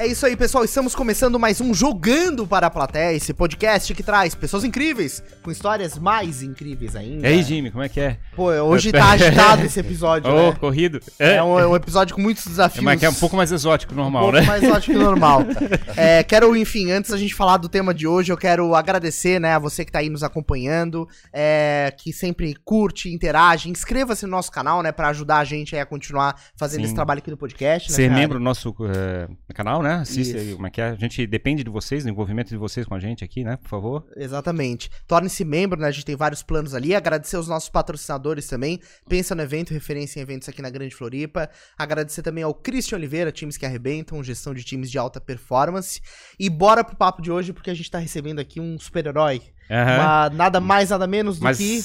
É isso aí, pessoal. Estamos começando mais um Jogando para a Plateia, esse podcast que traz pessoas incríveis, com histórias mais incríveis ainda. E aí, Jimmy, como é que é? Pô, hoje tá agitado esse episódio, Ô, né? corrido. É um, é um episódio com muitos desafios. Mas que é um pouco mais exótico, Um normal, pouco né? mais ótimo que normal. É, quero, enfim, antes da gente falar do tema de hoje, eu quero agradecer, né, a você que tá aí nos acompanhando, é, que sempre curte, interage, inscreva-se no nosso canal, né, pra ajudar a gente aí a continuar fazendo Sim. esse trabalho aqui do podcast, né, Ser membro do nosso eh, canal, né? Assista aí Isso. como é que é. A gente depende de vocês, do envolvimento de vocês com a gente aqui, né? Por favor. Exatamente. Torne-se membro, né? A gente tem vários planos ali. Agradecer os nossos patrocinadores também. Pensa no evento, referência em eventos aqui na Grande Floripa. Agradecer também ao Christian Oliveira, times que arrebentam, gestão de times de alta performance. E bora pro papo de hoje, porque a gente tá recebendo aqui um super-herói. Uma- Nada mais, nada menos do Mas. que.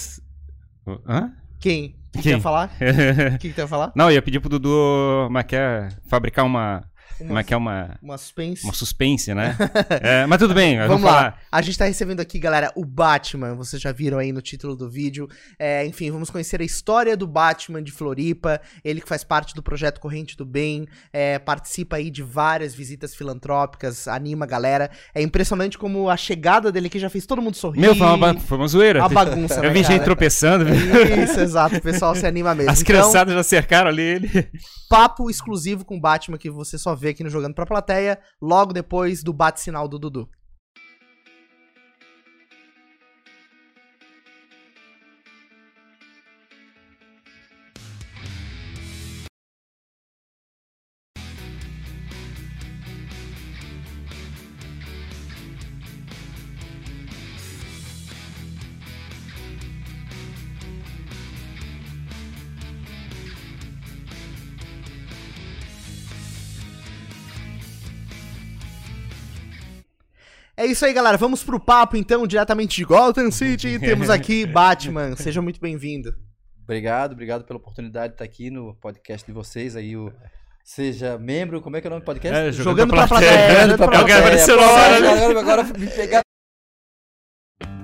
Hã? Quem? O que, que Quem? falar? O que, que tu ia falar? Não, eu ia pedir pro Dudu como é que é, fabricar uma. Como Uma, é que é uma. uma suspense. Uma suspense, né? É, mas tudo bem, Vamos vamos lá. A gente tá recebendo aqui, galera, o Batman. Vocês já viram aí no título do vídeo. É, enfim, vamos conhecer a história do Batman de Floripa. Ele que faz parte do projeto Corrente do Bem. é, participa aí de várias visitas filantrópicas, anima a galera. É impressionante como a chegada dele aqui já fez todo mundo sorrir. Meu, foi uma, foi uma zoeira. Uma bagunça, né, Eu vi gente tropeçando. Isso, exato. O pessoal se anima mesmo. As Então, criançadas já cercaram ali ele. papo exclusivo com o Batman que você só vê aqui no Jogando Pra Plateia, logo depois do bate-sinal do Dudu. É isso aí, galera. Vamos pro papo, então, diretamente de Gotham City. Temos aqui Batman. Seja muito bem-vindo. Obrigado, obrigado pela oportunidade de estar aqui no podcast de vocês aí, o Seja membro, como é que é o nome do podcast? É, Jogando pra plateia, Jogando pra jogando pra plateia. plateia. Apareceu na hora, agora, agora me pegar.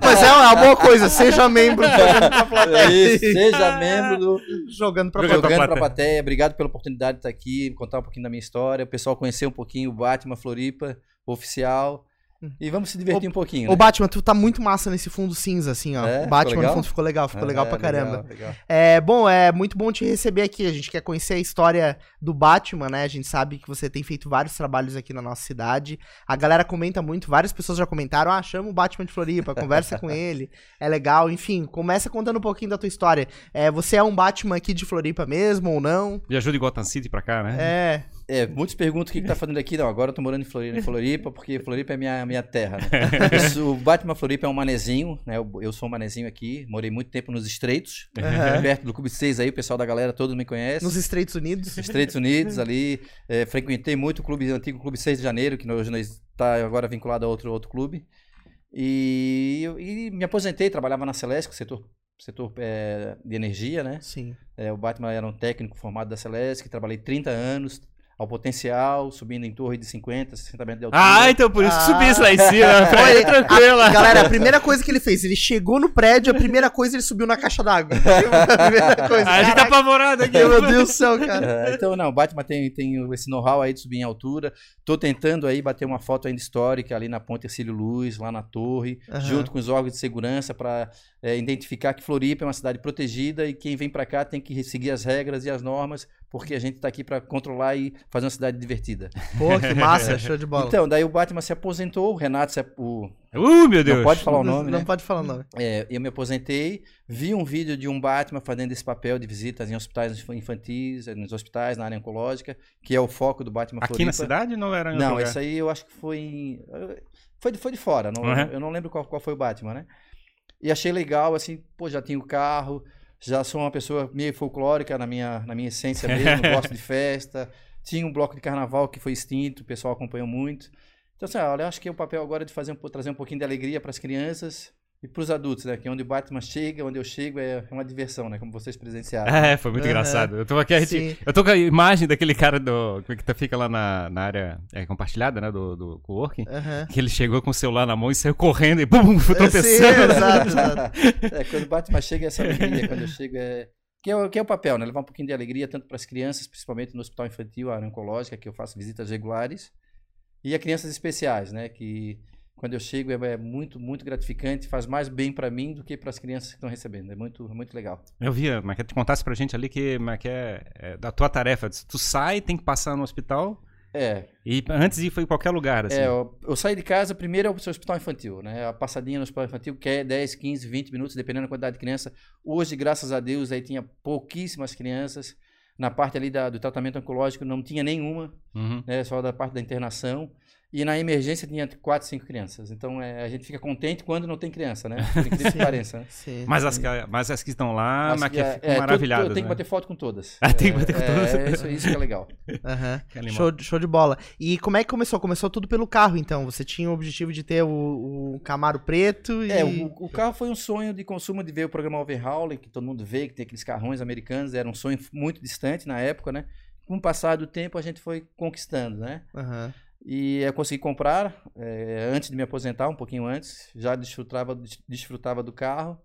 Mas é uma boa coisa, seja membro do Jogando Pra Plateia. Isso, seja membro do Jogando pra Jogando plateia. Jogando pra plateia. Plateia. Obrigado pela oportunidade de estar aqui, contar um pouquinho da minha história, o pessoal conhecer um pouquinho o Batman Floripa, oficial. E vamos se divertir um pouquinho. Ô, né? Batman, tu tá muito massa nesse fundo cinza, assim, ó. É? o Batman no legal? fundo ficou legal, ficou legal É, pra caramba. legal. É, bom, é muito bom te receber aqui. A gente quer conhecer a história do Batman, né? A gente sabe que você tem feito vários trabalhos aqui na nossa cidade. A galera comenta muito, várias pessoas já comentaram: ah, chama o Batman de Floripa, conversa com ele, é legal. Enfim, começa contando um pouquinho da tua história. É, você é um Batman aqui de Floripa mesmo ou não? Me ajuda em Gotham City pra cá, né? É. É, muitos perguntam o que, que tá fazendo aqui. Não, agora eu tô morando em Floripa, em Floripa porque Floripa é minha, minha terra, né? O Batman Floripa é um manezinho, né? Eu, eu sou um manezinho aqui, morei muito tempo nos Estreitos, Aham. perto do Clube 6 aí, o pessoal da galera todo me conhece. Nos Estados Unidos. Estreitos Unidos ali, é, frequentei muito o clube o antigo Clube 6 de Janeiro, que hoje está agora vinculado a outro, outro clube. E, e me aposentei, trabalhava na Celesc, setor, setor é, de energia, né? Sim. É, o Batman era um técnico formado da Celesc, trabalhei 30 anos, ao potencial, subindo em torre de 50, 60 metros de altura. Ah, então por isso que Ah. subi isso lá em cima. Pra Olha, ir tranquila. Galera, a primeira coisa que ele fez, ele chegou no prédio, a primeira coisa ele subiu na caixa d'água. a primeira coisa. a gente tá apavorado aqui. Meu Deus do céu, cara. É, então, não, o Batman tem, tem esse know-how aí de subir em altura. Tô tentando aí bater uma foto ainda histórica ali na Ponte Ercílio Luz, lá na torre, Aham. junto com os órgãos de segurança para identificar que Floripa é uma cidade protegida e quem vem para cá tem que seguir as regras e as normas, porque a gente tá aqui para controlar e fazer uma cidade divertida. Pô, que massa, show de bola. Então, daí o Batman se aposentou, o Renato se, ap- o, Uh, meu Deus. não pode falar o nome, não né? pode falar o nome. É, eu me aposentei, vi um vídeo de um Batman fazendo esse papel de visitas em hospitais infantis, eh, nos hospitais, na área oncológica, que é o foco do Batman Aqui Floripa. na cidade não era em Não, lugar? esse aí eu acho que foi em... Foi de, foi de fora, não, Uhum. eu não lembro qual, qual foi o Batman, né? E achei legal, assim, pô, já tenho carro, já sou uma pessoa meio folclórica na minha, na minha essência mesmo, gosto de festa, tinha um bloco de carnaval que foi extinto, o pessoal acompanhou muito. Então, assim, olha, eu acho que é o papel agora de fazer um, trazer um pouquinho de alegria para as crianças e para os adultos, né? Que onde o Batman chega, onde eu chego, é uma diversão, né? Como vocês presenciaram. É, foi muito Aham. engraçado. Eu tô aqui, a gente- Sim. eu tô com a imagem daquele cara do, que tá- fica lá na, na área é, compartilhada, né, do, do coworking, Aham. que ele chegou com o celular na mão e saiu correndo e bum, foi Sim, tropeçando. exato, exato. É, quando o Batman chega, é essa alegria. Quando eu chego, é. Que é, o, que é o papel, né? Levar um pouquinho de alegria, tanto para as crianças, principalmente no hospital infantil, a área oncológica, que eu faço visitas regulares. E a crianças especiais, né? Que quando eu chego é, é muito, muito gratificante, faz mais bem para mim do que para as crianças que estão recebendo. É muito, muito legal. Eu via, mas que tu contasse pra gente ali que, mas que é, é da tua tarefa. Tu sai, tem que passar no hospital É, e antes de ir foi em qualquer lugar, assim. É, eu, eu saí de casa, primeiro é o hospital infantil, né? A passadinha no hospital infantil, que é 10, 15, 20 minutos, dependendo da quantidade de criança. Hoje, graças a Deus, aí tinha pouquíssimas crianças. Na parte ali da- do tratamento oncológico não tinha nenhuma, Uhum. né? Só da parte da internação. E na emergência tinha 4, 5 crianças. Então é, a gente fica contente quando não tem criança, né? Por incrível que pareça. né? Sim. Mas, as, que- mas as que estão lá, mas, que é- ficam é, maravilhadas, Tem que né? bater foto com todas. Ah, tem que É, bater com é, todas. É, isso, isso que é legal. Aham. Que. Show, show de bola. E como é que começou? Começou tudo pelo carro, então. Você tinha o objetivo de ter o, o Camaro preto e. É, o, o carro foi um sonho de consumo de ver o programa Overhauling, que todo mundo vê, que tem aqueles carrões americanos, era um sonho muito distante na época, né? Com o passar do tempo, a gente foi conquistando, né? Aham. E eu consegui comprar eh, antes de me aposentar, um pouquinho antes, já desfrutava, desfrutava do carro.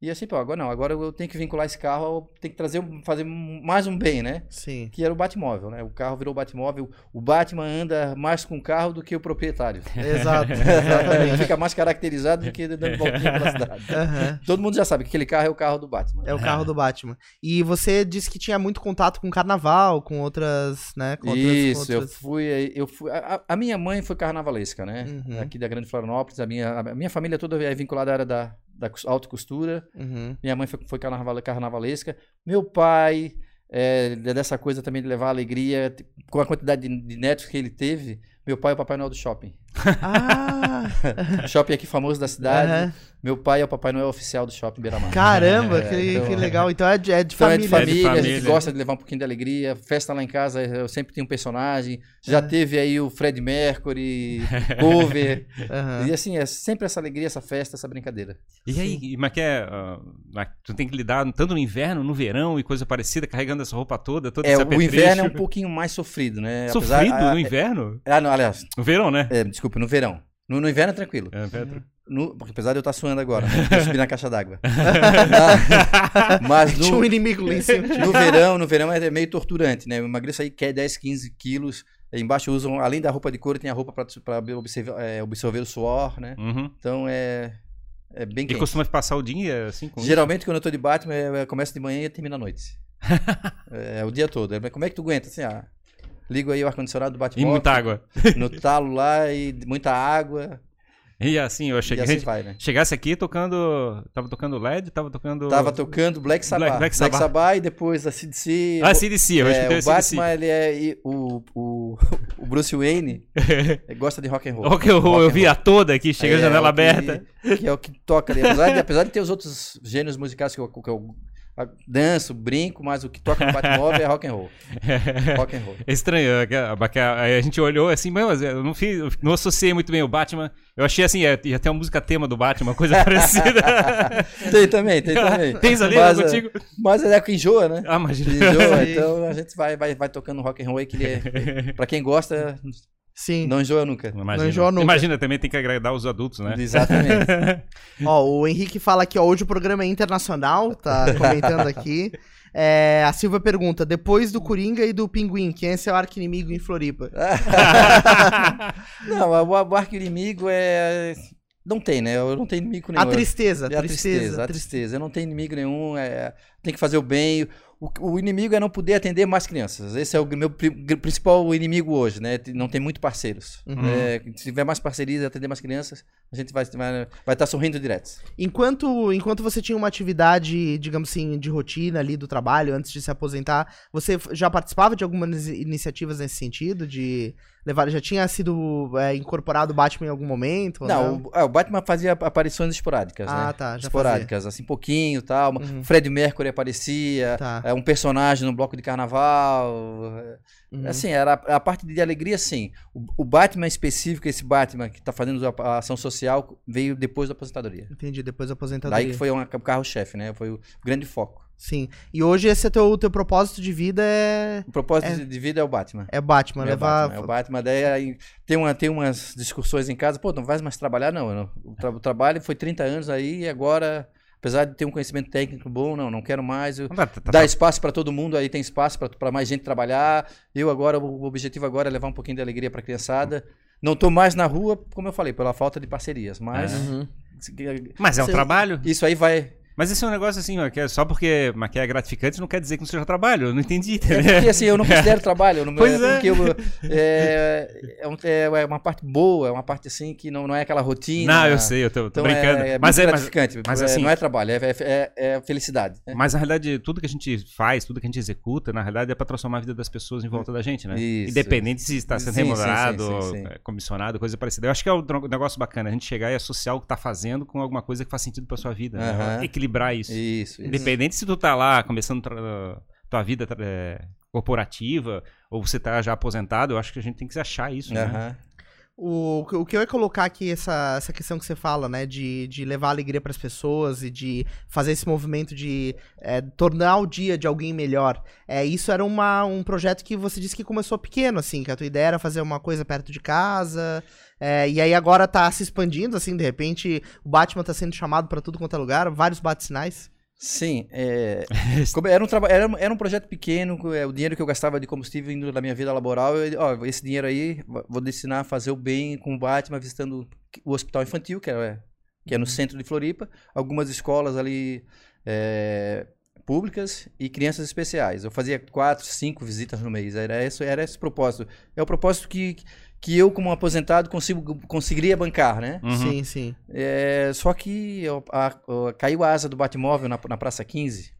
E assim, pô, agora não, agora eu tenho que vincular esse carro, eu tenho que trazer, fazer mais um bem, né? Sim. Que era o Batmóvel, né? O carro virou Batmóvel, o Batman anda mais com o carro do que o proprietário. Exato. Exatamente. fica mais caracterizado do que dando voltinha pela cidade. Aham. Todo mundo já sabe que aquele carro é o carro do Batman. É o carro do Batman. E você disse que tinha muito contato com carnaval, com outras, né? Com outras, Isso, eu outras- fui, eu fui. A, a minha mãe foi carnavalesca, né? Uhum. Aqui da Grande Florianópolis, a minha, a minha família toda é vinculada à área da, da alta costura. Uhum. Minha mãe foi, foi carnaval, carnavalesca. Meu pai é dessa coisa também de levar alegria, t- com a quantidade de, de netos que ele teve. Meu pai é o Papai Noel do shopping. Ah! shopping aqui famoso da cidade. aham. Meu pai é o Papai Noel oficial do shopping Beira-Mar. Caramba, É, que, então, que é. legal. Então é de, é de Então família. é de família, É de a gente família. gosta de levar um pouquinho de alegria. Festa lá em casa, eu sempre tenho um personagem. Já teve aí o Fred Mercury, cover. Aham. E assim, é sempre essa alegria, essa festa, essa brincadeira. E aí, mas que é, mas tu tem que lidar tanto no inverno, no verão e coisa parecida, carregando essa roupa toda, todo É, esse o inverno é um pouquinho mais sofrido, né? Apesar- Sofrido ah, no inverno? Ah, não, aliás, No verão, né? é, desculpa, no verão. No, no inverno é tranquilo. É, Petro. No- porque apesar de eu estar suando agora, eu subi na caixa d'água. Mas Tinha um no, inimigo lá em cima. no verão, no verão é meio torturante, né? Eu emagreço aí quer 10, 15 quilos. Aí Embaixo usam, além da roupa de couro, tem a roupa para absorver, é, absorver o suor, né? Uhum. Então é, é bem E quente. costuma passar o dia assim com isso? Geralmente, quando eu tô de Batman, é, é, começa de manhã e termina à noite. é, o dia todo. É, como é que tu aguenta? Assim, ah, ligo aí o ar-condicionado do Batman. E muita água. No talo lá e muita água. E assim, eu E cheguei. assim vai, né? Chegasse aqui tocando. Tava tocando LED, tava tocando. Tava tocando Black Sabbath. Black Black, Sabbath. Sabbath. e depois a CDC. Ah, CDC, eu é, o a CDC. Batman, ele é. e o, o, o Bruce Wayne gosta de rock and roll. Rock and roll, Rock eu vi a toda aqui, chega a É, janela o que- aberta. Que é o que toca ali. Apesar de, apesar de ter os outros gêneros musicais que eu, que eu a- danço, brinco, mas o que toca no Batmóvel é rock and roll. Rock and roll. É estranho, a- gente olhou assim, mas eu não fiz, eu não associei muito bem o Batman. Eu achei assim, é, ia ter uma música tema do Batman, uma coisa parecida. Tem também, tem também. Tens ali mas, né, é, contigo? mas é que enjoa, né? Ah, imagina. Enjoa, então a gente vai, vai, vai tocando rock and roll aí que ele é, pra quem gosta, Sim. não enjoa nunca. Imagina. enjoa nunca. Imagina, também tem que agradar os adultos, né? Exatamente. Ó, o Henrique fala aqui, ó, hoje o programa é internacional, tá comentando aqui. É, a Silvia pergunta, depois do Coringa e do Pinguim, quem é seu arqui-inimigo em Floripa? Não, o, o arco inimigo é. Não tem, né? Eu não tenho inimigo nenhum. A tristeza, É a a tristeza, tristeza. a tristeza. Eu não tenho inimigo nenhum, é, tem que fazer o bem. O, o inimigo é não poder atender mais crianças. Esse é o meu pri- principal inimigo hoje, né? Não tem muito parceiros. Uhum. É, se tiver mais parcerias e atender mais crianças, a gente vai estar vai, vai tá sorrindo direto. Enquanto, enquanto você tinha uma atividade, digamos assim, de rotina ali do trabalho, antes de se aposentar, você já participava de algumas iniciativas nesse sentido? De levar, já tinha sido é, incorporado o Batman em algum momento? Não, o, ah, o Batman fazia aparições esporádicas, Ah, né? tá, já esporádicas, assim, pouquinho e tal. Uhum. Fred Mercury aparecia, Tá. é, um personagem no bloco de carnaval. Uhum. Assim, era a, a parte de alegria, sim. O, o Batman específico, esse Batman que tá fazendo a, a ação social, veio depois da aposentadoria. Entendi, depois da aposentadoria. Daí que foi o carro-chefe, né? Foi o grande foco. Sim. E hoje esse é teu, teu propósito de vida é, O propósito É. de- vida é o Batman. é Batman, É o levar... Batman, é o Batman. Daí aí, tem, uma, tem umas discussões em casa, pô, não vai mais trabalhar? Não. O, tra- o trabalho foi 30 anos aí e agora, apesar de ter um conhecimento técnico bom, não, não quero mais. Eu, Tá- tá- Dá espaço para todo mundo, aí tem espaço para mais gente trabalhar. Eu agora, o objetivo agora é levar um pouquinho de alegria para a criançada. Não tô mais na rua, como eu falei, pela falta de parcerias. Mas Uhum. Mas é um Você- trabalho. isso aí vai. Mas esse é um negócio assim, ó, que é só porque mas que é gratificante não quer dizer que não seja trabalho. Eu não entendi, É entendeu? porque assim, eu não considero trabalho. Eu não, Pois é. porque eu, é, é, um- é uma parte boa, é uma parte assim que não, não é aquela rotina. Não, eu sei, eu tô, Então brincando. é, é mas é, mas, gratificante. mas é, assim- não é trabalho, é, é, é felicidade. né? mas na realidade, tudo que a gente faz, tudo que a gente executa, na realidade é pra transformar a vida das pessoas em volta da gente, né? Isso, Independente se está sendo Sim, remunerado, sim, sim, sim. é, comissionado, coisa parecida. Eu acho que é um negócio bacana, a gente chegar e associar o que tá fazendo com alguma coisa que faz sentido pra sua vida. né? Aham. Equilibrar isso. Isso, isso. Independente se tu tá lá começando tua vida é, corporativa ou você tá já aposentado, eu acho que a gente tem que achar isso, né? O, o que eu ia colocar aqui, essa, essa questão que você fala, né? De, de levar alegria pras pessoas e de fazer esse movimento de é, tornar o dia de alguém melhor. É, isso era uma, um projeto que você disse que começou pequeno, assim, que a tua ideia era fazer uma coisa perto de casa. é, e aí agora tá se expandindo, assim, de repente o Batman tá sendo chamado pra tudo quanto é lugar, vários bate-sinais. Sim, é, era, um traba- era, era um projeto pequeno, é, o dinheiro que eu gastava de combustível indo da minha vida laboral, eu, ó, esse dinheiro aí vou destinar a fazer o bem com o Batman, visitando o hospital infantil, que é, que é no centro de Floripa, algumas escolas ali é, públicas e crianças especiais. Eu fazia quatro, cinco visitas no mês, era esse, era esse o propósito. É o propósito que, que eu, como aposentado, consigo, conseguiria bancar, né? Uhum. Sim, sim. É, só que eu- a- a- caiu a asa do Batmóvel na, na Praça 15,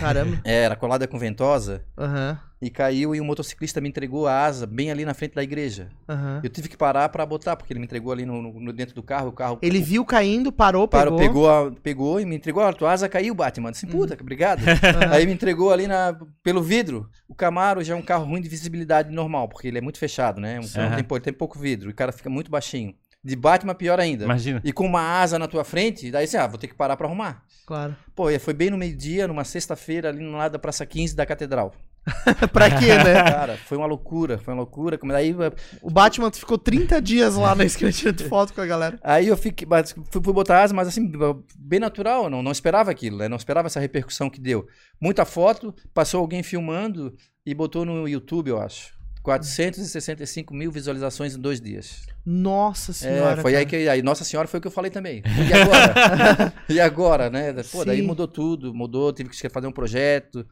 Caramba. é, era colada com ventosa, Aham, e caiu e um motociclista me entregou a asa bem ali na frente da igreja. aham. Eu tive que parar pra botar, porque ele me entregou ali no, no- dentro do carro, o carro Ele viu caindo, parou, parou, pegou. pegou, a- pegou e me entregou, a tua asa caiu, Batman. Disse, puta, obrigado. Aham. Aí me entregou ali na, pelo vidro. O Camaro já é um carro ruim de visibilidade normal, porque ele é muito fechado, né? Um Aham. tem, tem pouco vidro, e o cara fica muito baixinho. De Batman, pior ainda. Imagina. E com uma asa na tua frente, daí você, ah, vou ter que parar pra arrumar. Claro. Pô, e foi bem no meio-dia, numa sexta-feira, ali no lado da Praça 15 da Catedral. pra quê, né? Cara, foi uma loucura, foi uma loucura. Como daí, O Batman ficou 30 dias lá na esquina tirando foto com a galera. aí eu fiquei, fui, fui botar asa, mas assim, bem natural, não, não esperava aquilo, né? Não esperava essa repercussão que deu. Muita foto, passou alguém filmando e botou no YouTube, eu acho. 465 mil visualizações em dois dias. Nossa É, senhora. foi aí cara. que aí Nossa Senhora foi o que eu falei também. E agora? e agora, né? Pô, daí Sim. mudou tudo, mudou, tive que fazer um projeto.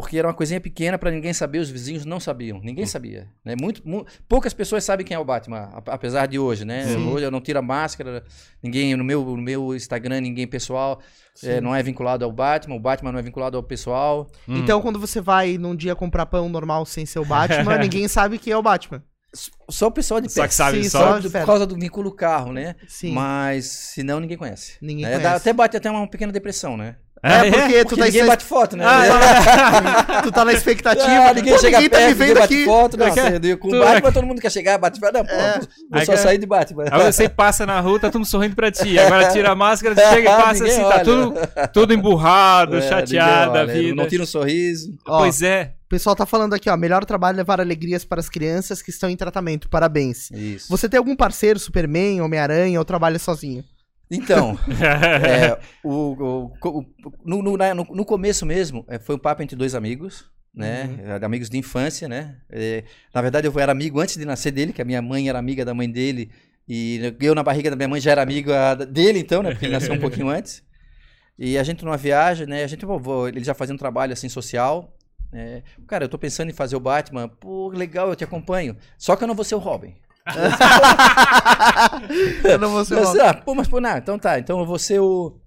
Porque era uma coisinha pequena pra ninguém saber, os vizinhos não sabiam, ninguém sabia. Né? Muito, mu- poucas pessoas sabem quem é o Batman, ap- apesar de hoje, né? Sim. Hoje eu não tiro a máscara, ninguém no meu, no meu Instagram, ninguém pessoal é, não é vinculado ao Batman, o Batman não é vinculado ao pessoal. Hum. Então, quando você vai num dia comprar pão normal sem ser o Batman, ninguém sabe que é o Batman. Só o pessoal de Só perto. que sabe, Sim, só. só- Só do- por causa do vínculo carro, né? Sim. Mas se não, ninguém conhece. Ninguém né? conhece. Dá- até bate até uma pequena depressão, né? É, porque tu Porque tá, ninguém bate foto, né? tu tá na expectativa. Ah, ninguém Pô, chega ninguém tá perto, me vendo ninguém bate aqui. foto. Não, você- com tu- o Batman todo mundo quer chegar, bate foto. Não, pô, É. Aí só sair de Batman. Aí você passa na rua, tá todo mundo sorrindo pra ti. Agora tira a máscara, você chega e passa Ninguém assim, tá olha. tudo, tudo emburrado, É, chateado a vida. Não tira um sorriso. Ó, Pois é. O pessoal tá falando aqui, ó. Melhor trabalho é levar alegrias para as crianças que estão em tratamento. Parabéns. Isso. Você tem algum parceiro, Superman, Homem-Aranha, ou trabalha sozinho? Então, é, o, o- o- no, no- na- no- no começo mesmo, é, foi um papo entre dois amigos, né? É, Amigos de infância, né? É, na verdade, eu era amigo antes de nascer dele, que a minha mãe era amiga da mãe dele. E eu, na barriga da minha mãe, já era amigo ah, dele, então, né? Porque ele nasceu um pouquinho antes. E a gente numa viagem, né? A gente, pô, ele já fazia um trabalho assim social. né? cara, eu tô pensando em fazer o Batman. Pô, legal, eu te acompanho. Só que eu não vou ser o Robin. Eu não vou ser o disse, ah, pô, mas pô, não, então tá, então eu vou ser o.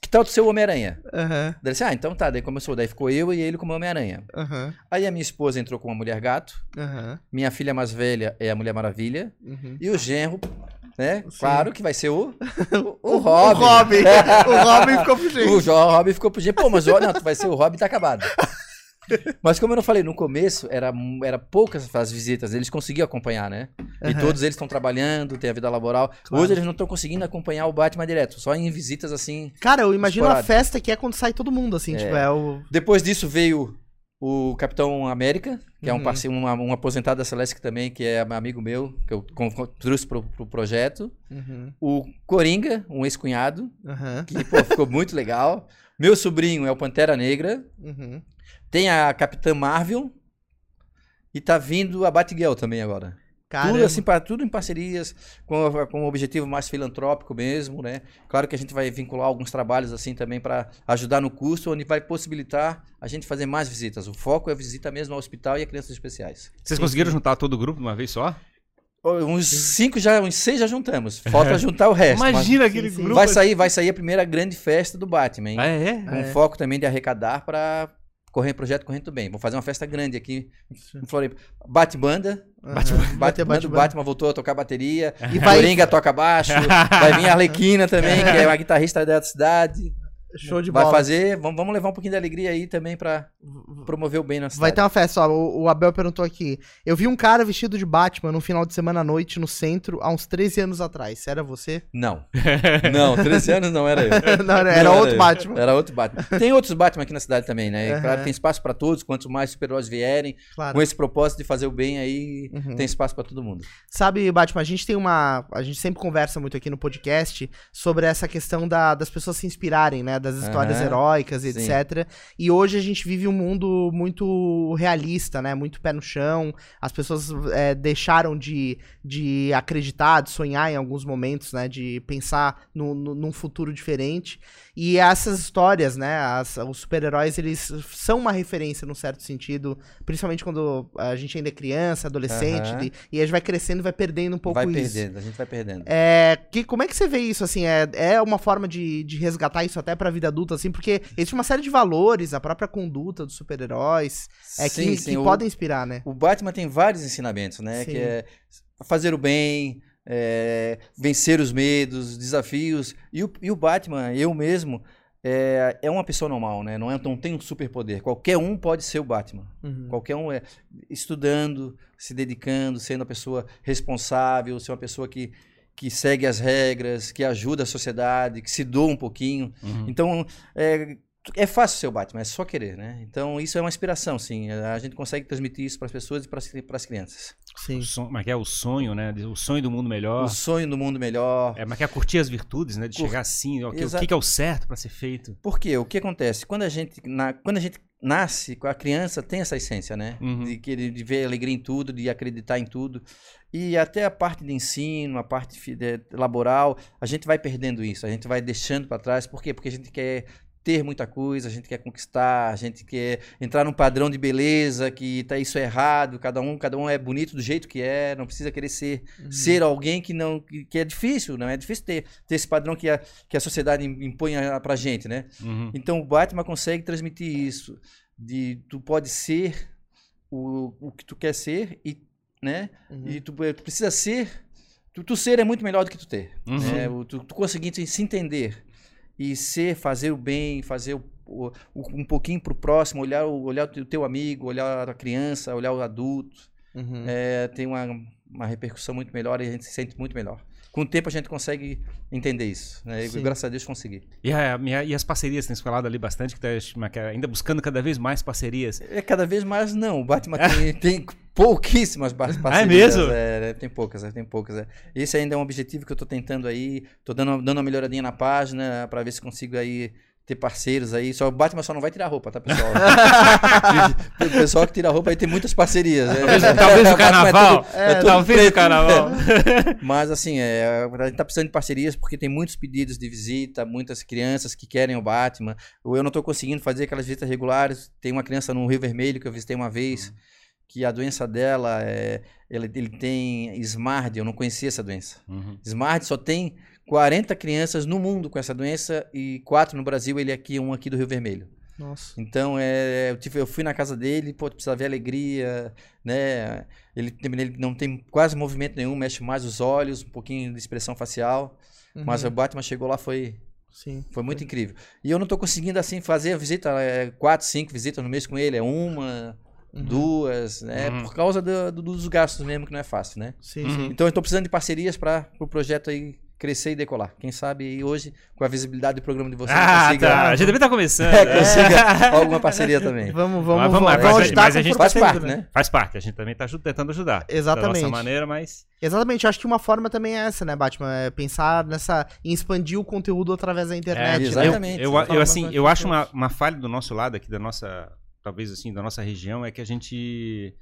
Que tal do seu Homem-Aranha? Aham, Daí disse, ah, então tá, daí começou, daí ficou eu e ele como Homem-Aranha. aham, Aí a minha esposa entrou com a Mulher Gato, aham, minha filha mais velha é a Mulher Maravilha, uhum. e o genro, né, Sim. claro que vai ser o, o, O Robin. Robin. o Robin ficou pro O jeito. O Robin ficou pro jeito, pô, mas ó, não, tu vai ser o Robin, tá acabado. Mas como eu não falei, no começo era, era poucas as visitas, eles conseguiam acompanhar, né? E Aham. todos eles estão trabalhando, tem a vida laboral. Claro. Hoje eles não estão conseguindo acompanhar o Batman direto, só em visitas assim. Cara, eu imagino a Esporádico. festa que é quando sai todo mundo, assim, É. tipo, é o... Depois disso veio o Capitão América, que é um Uhum. parceiro, um, um aposentado da Celeste também, que é amigo meu, que eu trouxe pro, pro projeto. Uhum, O Coringa, um ex-cunhado, aham, que pô, ficou muito legal. Meu sobrinho é o Pantera Negra. Tem a Capitã Marvel. E tá vindo a Batgirl também agora. Caramba. Tudo assim, pra, tudo em parcerias, com, com um objetivo mais filantrópico mesmo, né? Claro que a gente vai vincular alguns trabalhos assim também para ajudar no custo, onde vai possibilitar a gente fazer mais visitas. O foco é a visita mesmo ao hospital e a crianças especiais. Vocês conseguiram juntar todo o grupo de uma vez só? Uns cinco já, uns seis já juntamos. Falta juntar o resto. mas Imagina aquele sim, grupo. vai sair, vai sair a primeira grande festa do Batman, hein? Ah, é? Com É. foco também de arrecadar para correr projeto correndo bem. Vou fazer uma festa grande aqui em Floripa. Bate banda, Aham. Bate, bate, ter banda, Batman voltou a tocar bateria. E E vai- Coringa toca baixo. vai vir a Arlequina também, que é uma guitarrista da cidade. Show de vai bola. fazer. Vamos, vamos levar um pouquinho de alegria aí também pra promover o bem na cidade. Vai ter uma festa, ó. O, o Abel perguntou aqui. Eu vi um cara vestido de Batman no final de semana à noite no centro há uns 13 anos atrás. Era você? Não. Não, 13 anos não era eu. Não, era, era Não, outro eu. Batman. Era outro Batman. Tem outros Batman aqui na cidade também, né? Aham. Claro que tem espaço pra todos. Quanto mais super-heróis vierem, Claro. com esse propósito de fazer o bem aí, Uhum. tem espaço pra todo mundo. Sabe, Batman, a gente tem uma. A gente sempre conversa muito aqui no podcast sobre essa questão da- das pessoas se inspirarem, né? Das histórias Aham. heróicas, Sim. etc. E hoje a gente vive um mundo muito realista, né? Muito pé no chão. As pessoas é, deixaram de, de acreditar, de sonhar em alguns momentos, né? De pensar no, no- num futuro diferente. E essas histórias, né? as- os super-heróis, eles são uma referência num certo sentido, principalmente quando a gente ainda é criança, adolescente, Aham. e, e a gente vai crescendo e vai perdendo um pouco vai isso. perdendo, a gente vai perdendo. É, que, como é que você vê isso, assim, é, é uma forma de, de resgatar isso até pra vida adulta, assim, porque existe uma série de valores, a própria conduta dos super-heróis, é Sim, que, sim, que o- podem inspirar, né? O Batman tem vários ensinamentos, né? Sim. Que é fazer o bem, é, vencer os medos, desafios. E o, e o Batman, eu mesmo, é, é uma pessoa normal, né? Não, é, não tem um superpoder. Qualquer um pode ser o Batman. Uhum. Qualquer um é estudando, se dedicando, sendo uma pessoa responsável, ser uma pessoa que, que segue as regras, que ajuda a sociedade, que se doa um pouquinho. Uhum. Então, é, é fácil ser o Batman, é só querer, né? Então, isso é uma inspiração, sim. A gente consegue transmitir isso para as pessoas e para as crianças. Sim. O son- Mas que é o sonho, né? O sonho do mundo melhor. O sonho do mundo melhor. É, mas que é curtir as virtudes, né? De Cur- chegar assim, ó, que- o que, é o certo pra ser feito. Por quê? O que acontece? Quando a gente, na- quando a gente nasce, a criança tem essa essência, né? Uhum. De, querer- de ver alegria em tudo, de acreditar em tudo. E até a parte de ensino, a parte de- laboral, a gente vai perdendo isso, a gente vai deixando para trás. Por quê? Porque a gente quer ter muita coisa, a gente quer conquistar, a gente quer entrar num padrão de beleza que tá isso é errado, cada um, cada um é bonito do jeito que é, não precisa querer ser Uhum. ser alguém que não que, é difícil, não é difícil ter, ter esse padrão que a, que a sociedade im- impõe a- pra gente, né? Uhum. Então o Batman consegue transmitir isso de tu pode ser o, o que tu quer ser e né? Uhum. E tu, tu precisa ser tu, tu ser é muito melhor do que tu ter. Uhum. né? O- tu, tu conseguir se entender e ser, fazer o bem, fazer o, o- o- um pouquinho pro próximo, olhar o, olhar o teu- teu amigo, olhar a criança, olhar o adulto, Uhum. é, tem uma, uma repercussão muito melhor e a gente se sente muito melhor. Com o tempo a gente consegue entender isso, né? E graças a Deus consegui. E, a- minha- e as parcerias, tem se falado ali bastante, que tá que ainda buscando cada vez mais parcerias. É cada vez mais não. O Batman tem, tem pouquíssimas par- parcerias. Ah, é mesmo? É, né? tem poucas, é, tem poucas. é. Esse ainda é um objetivo que eu tô tentando aí. Tô dando, dando uma melhoradinha na página para ver se consigo aí ter parceiros aí. Só o Batman só não vai tirar roupa, tá, pessoal? o pessoal que tira roupa aí tem muitas parcerias. né? Talvez, talvez o Batman é carnaval. tudo- é talvez o preto. carnaval. Mas assim, é, a gente tá precisando de parcerias porque tem muitos pedidos de visita, muitas crianças que querem o Batman. Ou eu não tô conseguindo fazer aquelas visitas regulares. Tem uma criança no Rio Vermelho que eu visitei uma vez, que a doença dela é. Ele, ele tem SMARD, eu não conhecia essa doença. Uhum. SMARD só tem 40 crianças no mundo com essa doença e quatro no Brasil, ele aqui, um aqui do Rio Vermelho. Nossa. Então, é, eu, tive- eu fui na casa dele, pô, tu precisa ver a alegria, né? Ele, ele não tem quase movimento nenhum, mexe mais os olhos, um pouquinho de expressão facial. Mas Uhum. o Batman chegou lá, foi, Sim. foi muito incrível. E eu não tô conseguindo, assim, fazer a visita, é, quatro, cinco visitas no mês com ele, é uma, Uhum. duas, né? Uhum. Por causa do- do- dos gastos mesmo, que não é fácil, né? Sim, Uhum. sim. Então, eu tô precisando de parcerias para o projeto aí crescer e decolar. Quem sabe hoje, com a visibilidade do programa de vocês, Ah, consiga, tá. A gente também tá começando. é, né? consiga alguma parceria também. Vamos, vamos, Mas vamos, vamos- vamos mas- ajudar mas a gente Faz parte, sendo, né? Faz parte, a gente também tá tentando ajudar. Exatamente. Da nossa maneira, mas. Exatamente, eu acho que uma forma também é essa, né, Batman? É pensar nessa. em expandir o conteúdo através da internet. É, né? exatamente. Eu, Você eu, fala assim, eu acho uma, uma falha do nosso lado aqui, da nossa, talvez assim, da nossa região, é que a gente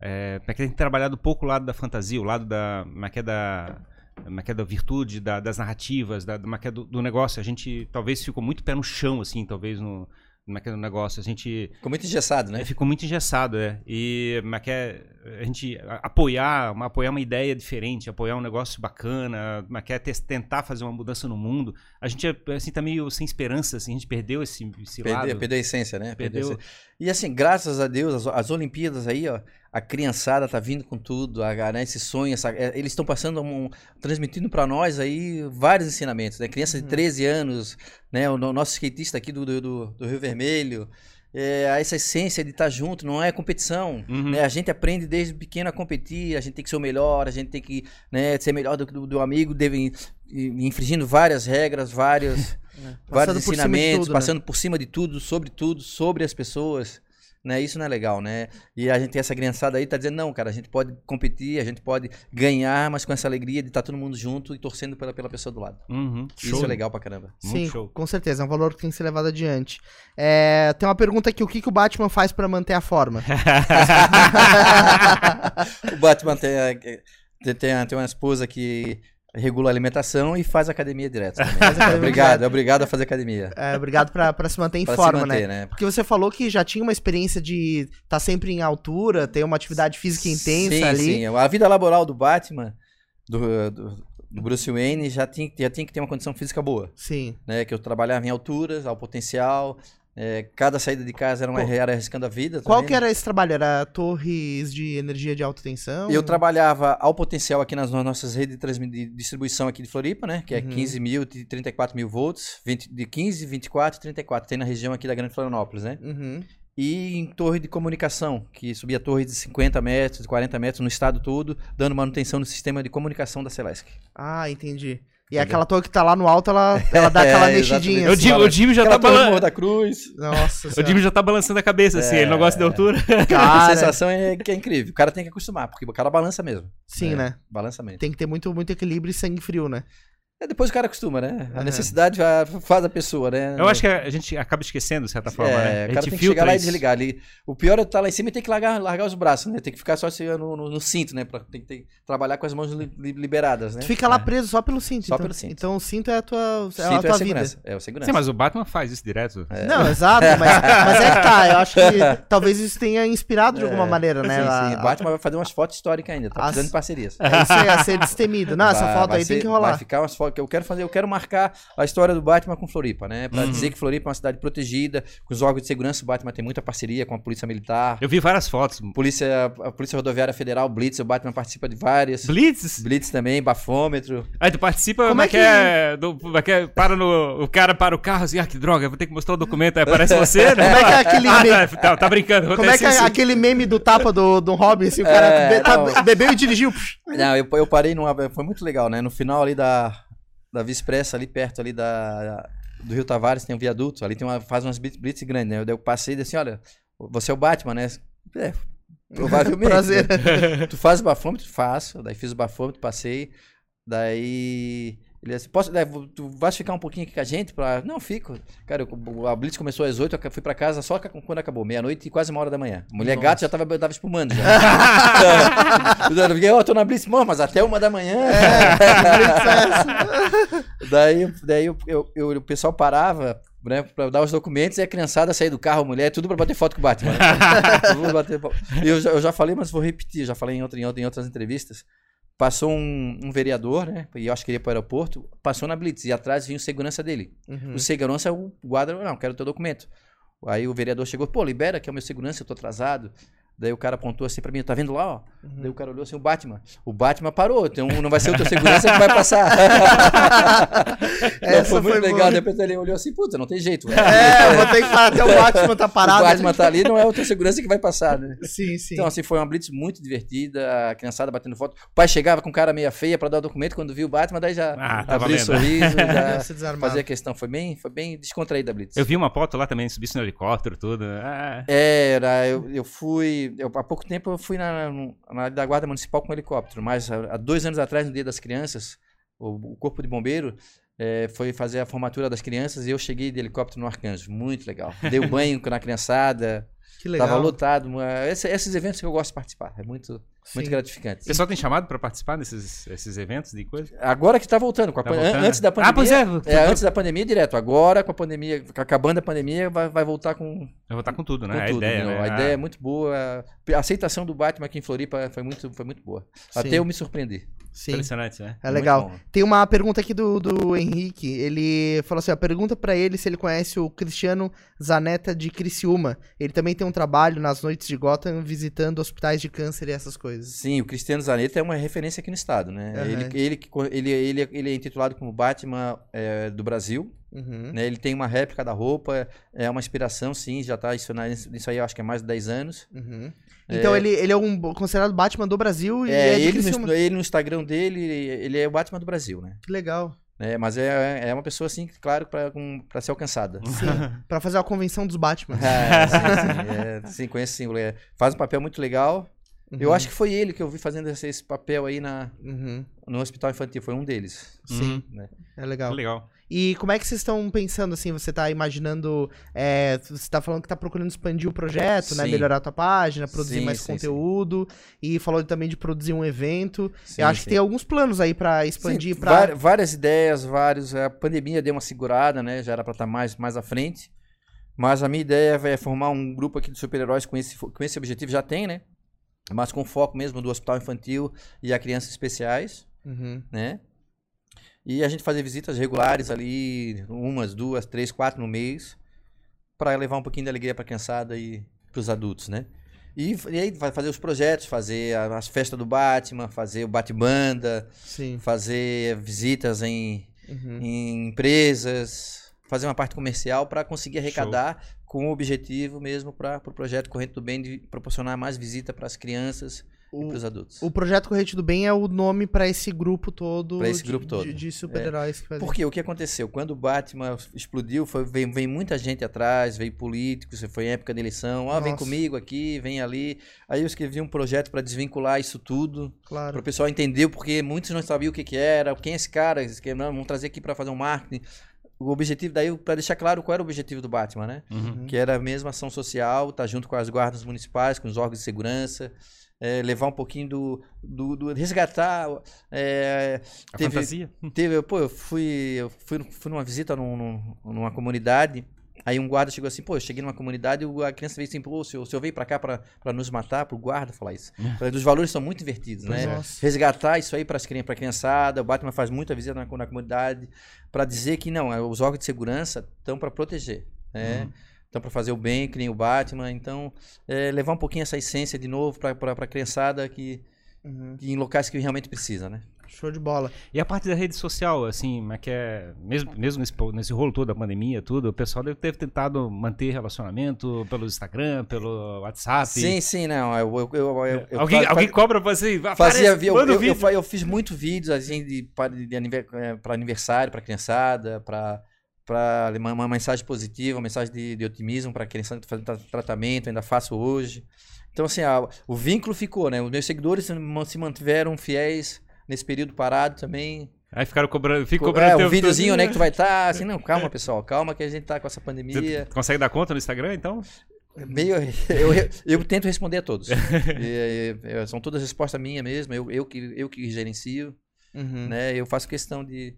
É, é que tem trabalhado um pouco o lado da fantasia, o lado da. Como é que é da. Como é que é da virtude, da- das narrativas, da, como é que é do, do negócio. A gente talvez ficou muito pé no chão, assim, talvez no. Como é que é no negócio? A gente Ficou muito engessado, né? é, ficou muito engessado, é. E como é que é, a gente apoiar, uma, apoiar uma ideia diferente, apoiar um negócio bacana, como é que é tentar fazer uma mudança no mundo. A gente assim tá meio sem esperança, assim, a gente perdeu esse, esse Perdeu, lado. perdeu a essência, né? Perdeu. essência. E assim, graças a Deus, as, as Olimpíadas aí, ó, a criançada tá vindo com tudo, a, né, esse sonho, essa- é, eles estão passando, um, transmitindo para nós aí vários ensinamentos, né? Criança de 13 anos, né? O, no- nosso skatista aqui do, do, do- Rio Vermelho, é, essa essência de estar junto, não é competição, Uhum. né? A gente aprende desde pequeno a competir, a gente tem que ser o melhor, a gente tem que né, ser melhor do que do, do amigo, deve, infringindo várias regras, várias, vários cima de ensinamentos, tudo, né? passando por cima de tudo, sobre tudo, sobre as pessoas. Né? Isso não é legal, né? E a gente tem essa criançada aí, tá dizendo, não, cara, a gente pode competir, a gente pode ganhar, mas com essa alegria de estar todo mundo junto e torcendo pela, pela pessoa do lado. Uhum. Isso Show. é legal pra caramba. Muito Sim, show. com certeza. É um valor que tem que ser levado adiante. É, tem uma pergunta aqui: o que, que o Batman faz pra manter a forma? o Batman a- tem, tem, tem uma esposa que regula a alimentação e faz academia direto. academia obrigado, é obrigado a fazer academia. É, obrigado pra se manter em forma, manter, né? né? Porque você falou que já tinha uma experiência de estar sempre em altura, ter uma atividade física intensa sim, ali. Sim, a vida laboral do Batman, do, do, do Bruce Wayne, já tinha, já tinha que ter uma condição física boa. Sim. Né? Que eu trabalhava em alturas, ao potencial. É, cada saída de casa era, uma, Pô, era arriscando a vida. Qual também, que né? era esse trabalho? Era torres de energia de alta tensão? Eu trabalhava ao potencial aqui nas no- nossas redes de, de distribuição aqui de Floripa, né? Que é Uhum. 15 mil, e 34 mil volts, 20, de 15, 24 e 34. Tem na região aqui da Grande Florianópolis, né? Uhum. E em torre de comunicação, que subia torre de 50 metros, de 40 metros no estado todo, dando manutenção no sistema de comunicação da Celesc. Ah, entendi. E Entendeu? aquela torre que tá lá no alto, ela, ela dá aquela É, mexidinha. assim. Jimmy, o Jimmy já Aquela tá torre do balan- Morro da Cruz. Nossa O. Jimmy já tá balançando a cabeça, assim, ele não gosta de altura. A Cara, sensação é que é incrível. O cara tem que acostumar, porque o cara balança mesmo. sim, É, né? Balança mesmo. Tem que ter muito, muito equilíbrio e sangue frio, né? É, depois o cara acostuma, né? A necessidade fa- faz a pessoa, né? Eu acho que a gente acaba esquecendo, de certa forma, é, né? A o cara gente tem que chegar lá e desligar ali. O pior é estar lá em cima e ter que largar, largar os braços, né? Tem que ficar só assim, no, no- no cinto, né? Pra, tem que ter- trabalhar com as mãos li- li- liberadas, né? Tu fica lá preso só pelo cinto. Só então. pelo cinto. Então o cinto é a tua, é Cinto a é tua a vida. segurança. É o segurança. Sim, mas o Batman faz isso direto. É. Não, exato, mas, mas é que tá. Eu acho que talvez isso tenha inspirado de alguma É, maneira, né? Sim, a- sim. Batman vai fazer umas fotos históricas ainda. Tá As- precisando de parcerias. É isso aí, a ser destemido. Não, essa Vai- foto vai aí tem ser- que Vai rolar. ficar umas fotos que eu quero fazer. Eu quero marcar a história do Batman com Floripa, né? Pra Uhum. dizer que Floripa é uma cidade protegida, com os órgãos de segurança. O Batman tem muita parceria com a Polícia Militar. Eu vi várias fotos. Polícia, a Polícia Rodoviária Federal, Blitz. O Batman participa de várias. Blitz? Blitz também, bafômetro. Aí tu participa, Como é que é? Do, é que é? Para no. O cara para o carro assim, ah, que droga, vou ter que mostrar o documento. Aí aparece você, né? Como é que é aquele Ah, meme? tá, tá, tá brincando. Como é que é aquele meme do tapa do, do Robin, assim, o cara É, be- tá- bebeu e dirigiu. Não, eu, eu parei numa. Foi muito legal, né? No final ali da, da Via Expressa, ali perto ali da, do Rio Tavares, tem um viaduto. Ali tem uma, faz umas blitz, blitz grandes, né? Eu, eu passei e disse assim: olha, você é o Batman, né? É, provavelmente. Prazer. né? Tu faz o bafômetro? Faço. Daí fiz o bafômetro, passei. Daí. Ele disse, posso, daí, tu vais ficar um pouquinho aqui com a gente? Pra... Não, fico. Cara, eu- a Blitz começou às 8, eu fui pra casa só quando acabou, meia-noite e quase uma hora da manhã. A mulher Nossa. gato já tava, tava espumando. Já. eu fiquei, ó, tô na Blitz, mas até uma da manhã. daí daí eu, eu- eu- o pessoal parava né, pra dar os documentos e a criançada sair do carro, a mulher, tudo pra bater foto com o Batman. né? Eu, já, eu já falei, mas vou repetir, já falei em, outra, em, outra- em outras entrevistas. Passou um, um vereador, né? E eu acho que ele ia pro aeroporto, passou na Blitz e atrás vinha o segurança dele. Uhum. O segurança, o guarda, não, quero teu documento. Aí o vereador chegou, pô, libera que é o meu segurança, eu tô atrasado. Daí o cara apontou assim pra mim, tá vendo lá, ó? Daí o cara olhou assim, o Batman. O Batman parou, então não vai ser o teu segurança que vai passar. Essa foi muito foi legal. boa. Depois ele olhou assim, puta, não tem jeito. É, vou ter que falar até o Batman tá parado. o Batman ali. tá ali, não é o teu segurança que vai passar, né? Sim, sim. Então, assim, foi uma blitz muito divertida, a criançada batendo foto. O pai chegava com cara meia feia pra dar o documento, quando viu o Batman, daí já Ah, tá abria o sorriso, já fazia questão. Foi bem, foi bem descontraída a blitz. Eu vi uma foto lá também, subisse no helicóptero, tudo. Ah, Era, eu, eu fui. Eu- há pouco tempo eu fui na, na da Guarda Municipal com helicóptero, mas há, há dois anos atrás, no Dia das Crianças, o, o Corpo de Bombeiro eh, foi fazer a formatura das crianças e eu cheguei de helicóptero no Arcanjo. Muito legal. Dei o banho na criançada. Que legal. Tava lotado. uma- esse- esses eventos que eu gosto de participar. É muito, muito Sim. gratificante. O pessoal tem chamado pra participar desses esses eventos de coisa? Agora que tá voltando. Com a Tá pan- an- voltando, Antes da né? pandemia. Ah, pois é. É, antes da pandemia direto. Agora, com a pandemia, acabando a pandemia, vai, vai voltar com, vou estar com tudo, né? com a tudo. ideia, né? A Ah, ideia é muito boa. A aceitação do Batman aqui em Floripa foi muito, foi muito boa. Até Sim. eu me surpreendi. Sim. Impressionante, né? É Muito legal. bom. Tem uma pergunta aqui do, do Henrique. Ele falou assim: ó, pergunta pra ele se ele conhece o Cristiano Zanetta de Criciúma. Ele também tem um trabalho nas noites de Gotham visitando hospitais de câncer e essas coisas. Sim, o Cristiano Zanetta é uma referência aqui no estado, né? Aham. Ele, ele, ele, ele, ele é intitulado como Batman é, do Brasil, Uhum. né? Ele tem uma réplica da roupa, é uma inspiração, sim, já tá isso, isso aí eu acho que é mais de 10 anos. Uhum. Então ele, ele é um considerado Batman do Brasil e É, é, ele, no, ele no Instagram dele, ele é o Batman do Brasil, né? Que legal. É, mas é, é uma pessoa, assim, claro, para ser alcançada. Sim. pra fazer a convenção dos Batman. É, sim, sim, é, sim, conheço sim. é, faz um papel muito legal. Eu Uhum. acho que foi ele que eu vi fazendo esse, esse papel aí na, Uhum. no hospital infantil, foi um deles. Sim. né? É Que legal. legal. E como é que vocês estão pensando assim? Você tá imaginando. é, você tá falando que tá procurando expandir o projeto, né? Sim. Melhorar a tua página, produzir Sim, mais sim, conteúdo. E falou também de produzir um evento. Sim, Eu acho sim. que tem alguns planos aí pra expandir pra. várias ideias, vários. A pandemia deu uma segurada, né? Já era para estar mais, mais à frente. Mas a minha ideia é formar um grupo aqui de super-heróis com esse, com esse objetivo. Já tem, né? Mas com foco mesmo do hospital infantil e a crianças especiais, Uhum. né? E a gente fazer visitas regulares ali, umas, duas, três, quatro no mês, para levar um pouquinho de alegria para a criançada e para os adultos, né? E, e aí vai fazer os projetos, fazer as festas do Batman, fazer o Batbanda, Sim. fazer visitas em, Uhum. em empresas, fazer uma parte comercial para conseguir arrecadar com o objetivo mesmo para o pro projeto Corrente do Bem de proporcionar mais visita para as crianças O, para os adultos. o projeto Corrente do Bem é o nome pra esse grupo todo. Pra esse de- grupo todo. De, de super-heróis que fazem. Porque o que aconteceu? Quando o Batman explodiu, foi, veio, veio muita gente atrás, veio políticos, foi época de eleição, ó, vem comigo aqui, vem ali. Aí eu escrevi um projeto para desvincular isso tudo, Claro. para o pessoal entender, porque muitos não sabiam o que, que era, quem é esse cara, Eles que- não, vamos trazer aqui para fazer um marketing. O objetivo, daí, para deixar claro qual era o objetivo do Batman, né? Uhum. Que era a mesma ação social, tá junto com as guardas municipais, com os órgãos de segurança, é, levar um pouquinho do. do, do- resgatar. é, A Teve- fantasia. Teve, pô, eu fui, eu fui, fui numa visita num- num- numa comunidade. Aí um guarda chegou assim, pô, eu cheguei numa comunidade e a criança veio assim, pô, o senhor, o senhor veio pra cá pra, pra nos matar, pro guarda falar isso. Falei, Os valores são muito invertidos, né? Nossa. Resgatar isso aí pras crianças, pra criançada, o Batman faz muita visita na, na comunidade, pra dizer que não, é, os órgãos de segurança estão pra proteger, né? Uhum. Estão pra fazer o bem, que nem o Batman, então é, levar um pouquinho essa essência de novo pra, pra criançada que, Uhum. que em locais que realmente precisa, né? Show de bola. E a parte da rede social, assim, mas que é, mesmo, mesmo nesse, nesse rolo todo da pandemia, tudo, o pessoal deve ter tentado manter relacionamento pelo Instagram, pelo WhatsApp. Sim, sim, não. Eu, eu, eu, eu- alguém, fa- alguém cobra pra você, fazia eu, eu, eu, fiz muito vídeos assim de para de, anive- eh, pra aniversário, para criançada, para para uma, mensagem positiva, uma mensagem de, de otimismo para criançada que tá fazendo tra- tratamento, ainda faço hoje. Então assim, a- o vínculo ficou, né? Os meus seguidores se man- se mantiveram fiéis nesse período parado também. Aí ficaram cobrando, fica É, cobrando um teu- videozinho, teu- onde é que tu vai estar? Assim, não, calma, pessoal, calma que a gente tá com essa pandemia. Você consegue dar conta no Instagram, então? Meio, eu, eu, eu tento responder a todos. E, e, são todas respostas minhas mesmo, eu, eu, que, eu que gerencio, Uhum. né? Eu faço questão de-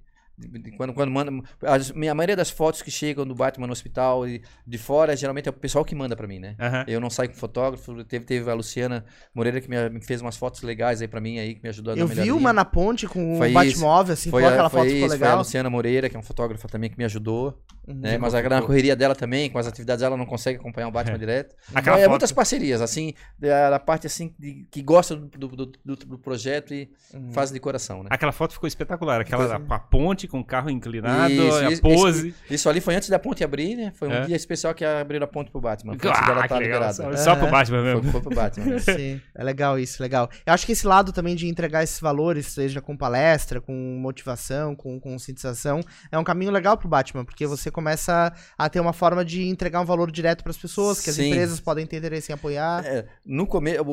quando, quando manda. as- minha maioria das fotos que chegam do Batman no hospital e de fora, geralmente é o pessoal que manda pra mim, né? Aham. Eu não saio com fotógrafo, teve, teve a Luciana Moreira que me, me fez umas fotos legais aí pra mim aí, que me ajudou a dar Eu vi uma na ponte com Foi o Batmóvel, assim, Foi, a, aquela foi, foto isso, ficou foi a legal. Luciana Moreira, que é uma fotógrafa também que me ajudou, Uhum. né? Mas a, na correria dela também, com as atividades dela, não consegue acompanhar o Batman direto. Aquela Então, é muitas parcerias, assim, da, da parte assim, de- que gosta do, do, do- do projeto e Uhum. faz de coração, né? Aquela foto ficou espetacular. Aquela com a ponte, com o carro inclinado, Isso, a isso, pose. Isso ali foi antes da ponte abrir, né? Foi um É. dia especial que abriram a ponte pro Batman. Foi antes Ah, dela legal. liberada. Só, só pro. Batman Foi, mesmo. foi pro Batman. Sim, é legal isso, legal. Eu acho que esse lado também de entregar esses valores, seja com palestra, com motivação, com conscientização, é um caminho legal pro Batman, porque você começa a ter uma forma de entregar um valor direto pras pessoas, que as Sim. empresas podem ter interesse em apoiar. É, no começo,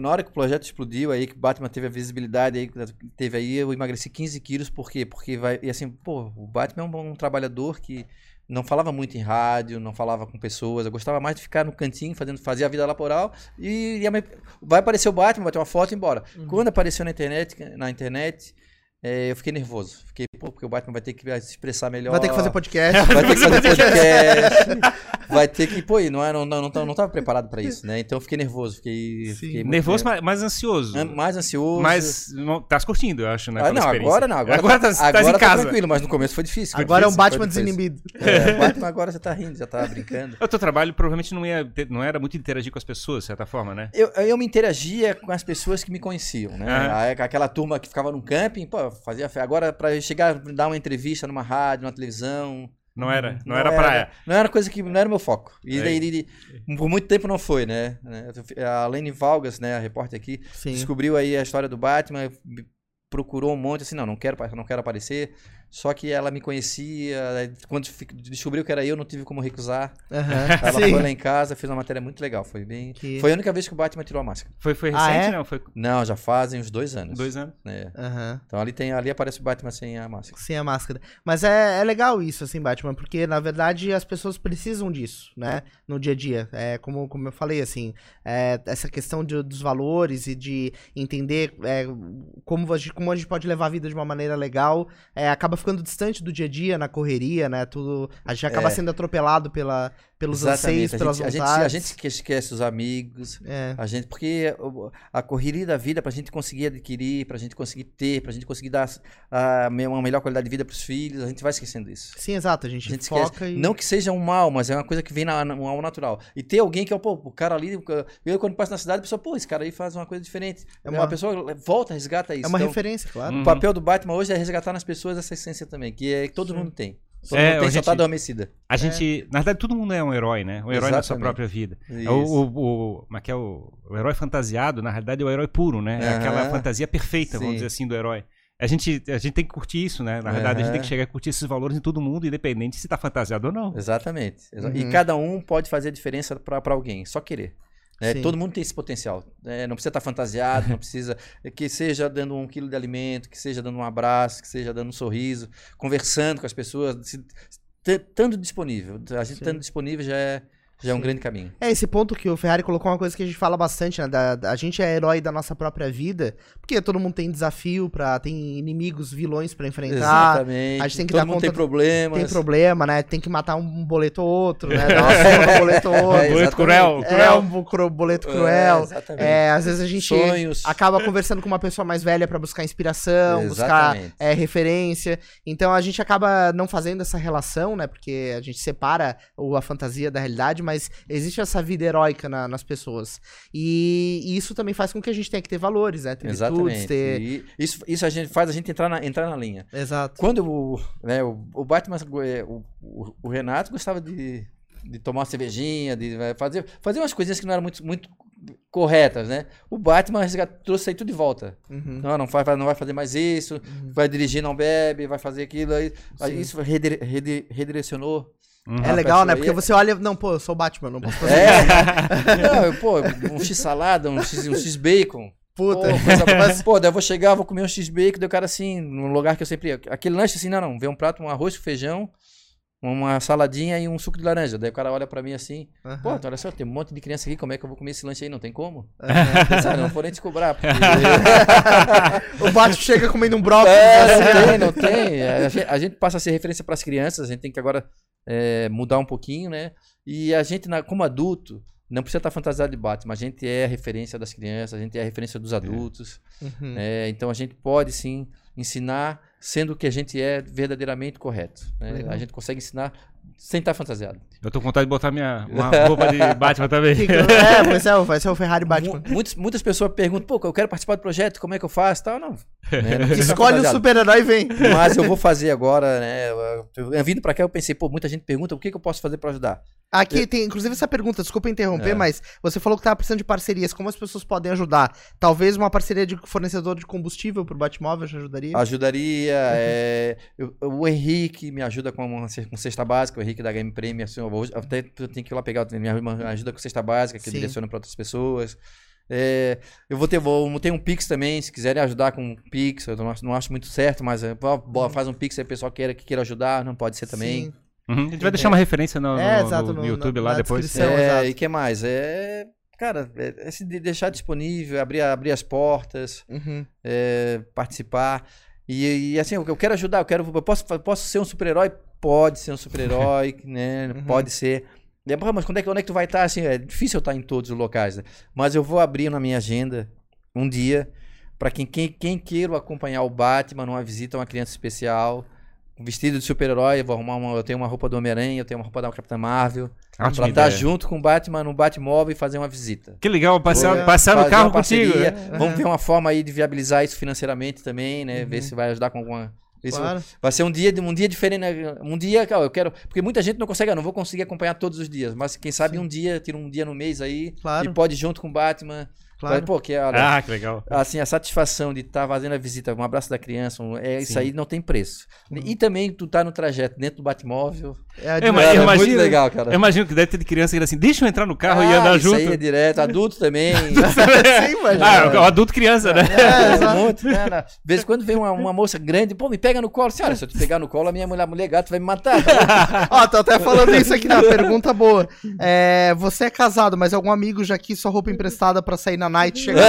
na hora que o projeto explodiu aí, que o Batman teve a visibilidade aí, teve aí, eu emagreci 15 quilos, por quê? Porque vai, e assim, pô, o Batman é um, bom trabalhador que não falava muito em rádio, não falava com pessoas. Eu gostava mais de ficar no cantinho, fazendo, fazer a vida laboral e ia vai aparecer o Batman, bater uma foto e ir embora. Uhum. Quando apareceu na internet, na internet, eh, eu fiquei nervoso. Fiquei, pô, porque o Batman vai ter que se expressar melhor. Vai ter que fazer podcast. Vai ter que fazer podcast. vai ter que. Pô, e não, era, não, não, não, não tava preparado pra isso, né? Então eu fiquei nervoso. Fiquei, fiquei muito Nervoso, mas, mas ansioso. An- mais ansioso. Mas não, tá se curtindo, eu acho, né? Ah, não, agora não. Agora, agora tá, tá, tá agora em tá casa. tranquilo, mas no começo foi difícil. Agora é um Batman desinibido. É, o Batman agora já tá rindo, já tá brincando. O teu trabalho provavelmente não, ia ter- não era muito interagir com as pessoas, de certa forma, né? Eu, eu me interagia com as pessoas que me conheciam, né? Aí, Aquela turma que ficava no camping, pô, fazia. fe- Agora, pra eu chegar, dar uma entrevista numa rádio, numa televisão. Não era, não, era praia. Não era coisa que. Não era meu foco. E É. daí, por muito tempo não foi, né? A Lene Valgas, né, a repórter aqui, Sim. descobriu aí a história do Batman, procurou um monte, assim, não, não quero, não quero aparecer. Só que ela me conhecia, quando descobriu que era eu, não tive como recusar. Aham. Ela Sim. foi lá em casa, fez uma matéria muito legal, foi bem... Que- Foi a única vez que o Batman tirou a máscara. Foi, foi Ah, recente, é? não? Foi Não, já fazem uns dois anos. dois anos. né? Aham. Então ali, tem, ali aparece o Batman sem a máscara. Sem a máscara. Mas é, é legal isso, assim, Batman, porque na verdade as pessoas precisam disso, né? No dia a dia. É como, como eu falei, assim, é, essa questão de- dos valores e de entender é, como, a gente, como a gente pode levar a vida de uma maneira legal, é, acaba ficando distante do dia a dia, na correria, né? Tudo, a gente acaba É. sendo atropelado pela, pelos anseios, a pelas gente, a, gente, vontades. a gente que esquece os amigos, É, a gente, porque a correria da vida, pra gente conseguir adquirir, pra gente conseguir ter, pra gente conseguir dar me- uma melhor qualidade de vida pros filhos, a gente vai esquecendo isso. sim, exato, a gente, A gente foca esquece. e... Não que seja um mal, mas é uma coisa que vem na, na- ao natural. E ter alguém que é, pô, o cara ali, eu quando passo na cidade, a pessoa, pô, esse cara aí faz uma coisa diferente. É É uma- uma pessoa volta, resgata isso. É uma Então, referência, claro. Hum. O papel do Batman hoje é resgatar nas pessoas essa essência também, que é que todo Sim. mundo tem. É, tem, só tá gente- adormecida. A gente, na verdade, todo mundo é um herói, né? Um herói na sua Exatamente. própria vida. É. O, o, o, é que é o, o herói fantasiado, na realidade, é o herói puro, né? É aquela Aham. fantasia perfeita, vamos Sim. dizer assim, do herói. A gente, a gente tem que curtir isso, né? Na verdade, a gente tem que chegar a curtir esses valores em todo mundo, independente se tá fantasiado ou não. Exatamente. Exa- Uhum. E cada um pode fazer a diferença pra alguém, só querer. Né? Todo mundo tem esse potencial. né? Não precisa estar fantasiado, não precisa. Que seja dando um quilo de alimento, que seja dando um abraço, que seja dando um sorriso, conversando com as pessoas, se- estando disponível. A gente estando disponível já é, já é um Sim. grande caminho. É, esse ponto que o Ferrari colocou é uma coisa que a gente fala bastante, né? Da, da- a gente é herói da nossa própria vida, porque todo mundo tem desafio, pra, tem inimigos, vilões pra enfrentar. Exatamente. a gente tem que Todo dar mundo conta- tem problemas. Tem problema, né? Tem que matar um boleto ou outro, né? Dar uma surra no boleto ou É, outro. Boleto exatamente. cruel, É, cruel. um cru- boleto É, cruel. exatamente. É, às vezes a gente Sonhos. acaba conversando com uma pessoa mais velha pra buscar inspiração, buscar Exatamente. é, referência. Então a gente acaba não fazendo essa relação, né? Porque a gente separa o, a fantasia da realidade, mas existe essa vida heróica na- nas pessoas. E, e isso também faz com que a gente tenha que ter valores, né? Ter virtudes, Exatamente. ter. E isso, isso a gente faz a gente entrar na, entrar na linha. Exato. Quando o, né, o, o Batman, o, o, o Renato gostava de, de tomar uma cervejinha, de é, fazer, fazer umas coisinhas que não eram muito, muito corretas, né? O Batman trouxe aí tudo de volta. Uhum. Não, não vai, não vai fazer mais isso, vai dirigir, não bebe, vai fazer aquilo. Aí, Sim. isso redire- redi- redirecionou. Uhum. É legal, né? Porque ia- você olha, não, pô, eu sou o Batman, não posso fazer. É, não, eu, pô, um x-salada, um x- um x-bacon. Puta. Pô, coisa- mas, pô, daí eu vou chegar, vou comer um x-bacon, daí o cara assim, num lugar que eu sempre ia. Aquele lanche assim, não, não, vem um prato, um arroz com feijão, uma saladinha e um suco de laranja. Daí o cara olha pra mim assim, Aham. pô, então olha só, tem um monte de criança aqui, como é que eu vou comer esse lanche aí? Não tem como? Sabe, não vou nem te cobrar. Porque... o Batman chega comendo um brócolis. É, assim, não tem, não tem. A gente, a gente passa a ser referência para as crianças, a gente tem que agora é, mudar um pouquinho, né? E a gente, na- como adulto, não precisa estar fantasiado de Batman, a gente é a referência das crianças, a gente é a referência dos adultos. Uhum. É, então a gente pode sim ensinar sendo o que a gente é verdadeiramente correto. né? A gente consegue ensinar sem estar fantasiado. Eu tô com vontade de botar minha uma roupa de Batman também. É, pois é, vai ser o Ferrari Batman. Mu- muitas, muitas pessoas perguntam, pô, eu quero participar do projeto, como é que eu faço? Tal, não. né? Não Escolhe o super-herói e vem. Mas eu vou fazer agora, né? Eu, eu, vindo pra cá, eu pensei, pô, muita gente pergunta o que, que eu posso fazer pra ajudar. Aqui tem, inclusive, essa pergunta, desculpa interromper, É. mas você falou que tava precisando de parcerias. Como as pessoas podem ajudar? Talvez uma parceria de fornecedor de combustível pro Batmóvel já ajudaria? Ajudaria. É, eu- o Henrique me ajuda com, uma, com cesta básica, o Henrique da Game Premium. Assim, eu vou- até eu tenho que ir lá pegar, me ajuda com cesta básica, que eu Sim. direciono para outras pessoas. É, eu vou ter, vou ter um Pix também, se quiserem ajudar com um Pix, eu não acho, não acho muito certo, mas é, Uhum. faz um Pix aí, o pessoal queira, que queira ajudar, não pode ser também. Sim. Uhum. A gente vai deixar uma referência no, no- É, exato, no no- YouTube na- lá na depois. É, e que mais? É, cara, é, é se de- deixar disponível, abrir, abrir as portas, Uhum. é, participar. E, e, assim, eu quero ajudar, eu quero. Eu posso, posso ser um super-herói? Pode ser um super-herói, né? Uhum. Pode ser. E, "Ah, mas quando é, que, onde é que tu vai estar? Assim, é difícil eu estar em todos os locais, né? Mas eu vou abrir na minha agenda um dia para quem, quem, quem queira acompanhar o Batman numa visita a uma criança especial. Um Vestido de super-herói, eu vou arrumar uma. Eu tenho uma roupa do Homem-Aranha, eu tenho uma roupa da Capitã Marvel. Ótima Pra estar junto com o Batman no Batmóvel e fazer uma visita. Que legal, passear, Vou passear no fazer carro contigo. né? Vamos ver uma forma aí de viabilizar isso financeiramente também, né? Ver Uhum. se vai ajudar com alguma. Isso Claro. vai ser um dia, um dia diferente, né? Um dia, cara, eu quero. Porque muita gente não consegue, ah, não vou conseguir acompanhar todos os dias. Mas quem sabe um dia, tira um dia no mês aí. Claro. E pode ir junto com o Batman. Claro. Pô, que, olha, Ah, que legal. assim, a satisfação de estar fazendo a visita, um abraço da criança, um- é, isso aí não tem preço. E também tu tá no trajeto dentro do Batmóvel. É a Eu de- Mas Cara, é imagina- muito legal, cara. Eu imagino que deve ter de criança que assim, deixa eu entrar no carro e Ah, andar isso junto. aí é direto, adulto também. Sim, mas- Ah, o adulto criança, né? É, exato. um monte, né? Na- vez em quando vem uma, uma moça grande, pô, me pega no colo. Senhora, se eu te pegar no colo, a minha mulher, mulher gato vai me matar. tá Ó, tô até falando isso aqui na pergunta boa. É, você é casado, mas algum amigo já quis sua roupa emprestada pra sair na night chegar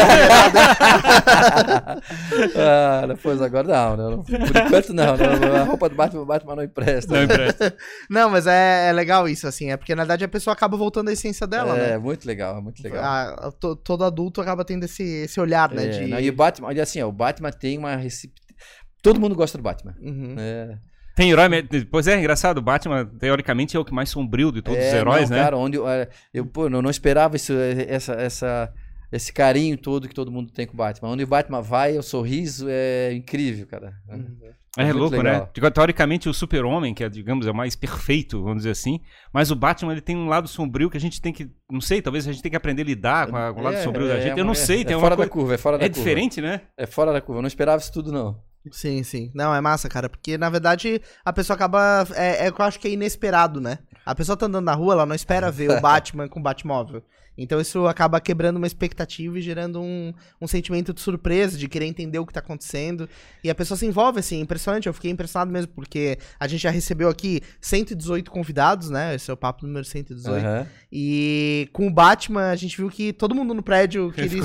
ah, depois agora não, não, não. Por enquanto não, não, A roupa do Batman, Batman não empresta. Não empresta. Não, mas é, é legal isso, assim. É porque, na verdade, a pessoa acaba voltando à essência dela, é, né? muito legal, é muito legal. A- a- to- todo adulto acaba tendo esse, esse olhar, né? É, de... não, e o Batman, olha assim, ó, o Batman tem uma. Todo mundo gosta do Batman. Uhum. É, Tem herói. Pois é, engraçado. O Batman, teoricamente, é o que mais sombrio de todos É, os heróis, não, né? Cara, onde eu, é, eu pô, não, não esperava isso, é, essa, essa, esse carinho todo que todo mundo tem com o Batman. Onde o Batman vai, o sorriso é incrível, cara. Uhum. É, muito louco, legal. né? Teoricamente, o super-homem, que é, digamos, é o mais perfeito, vamos dizer assim. Mas o Batman, ele tem um lado sombrio que a gente tem que... Não sei, talvez a gente tenha que aprender a lidar com, a- com o lado É, sombrio da é gente. Eu uma- não sei, é, tem é fora coisa... da curva, é fora da É curva. diferente, né? É fora da curva. Eu não esperava isso tudo, não. Sim, sim. Não, é massa, cara. Porque, na verdade, a pessoa acaba. É, é eu acho que é inesperado, né? A pessoa tá andando na rua, ela não espera ver o Batman com o Batmóvel. Então isso acaba quebrando uma expectativa e gerando um, um sentimento de surpresa, de querer entender o que tá acontecendo. E a pessoa se envolve, assim, impressionante. Eu fiquei impressionado mesmo, porque a gente já recebeu aqui 118 convidados, né? Esse é o papo número 118. Aham. E com o Batman, a gente viu que todo mundo no prédio queria.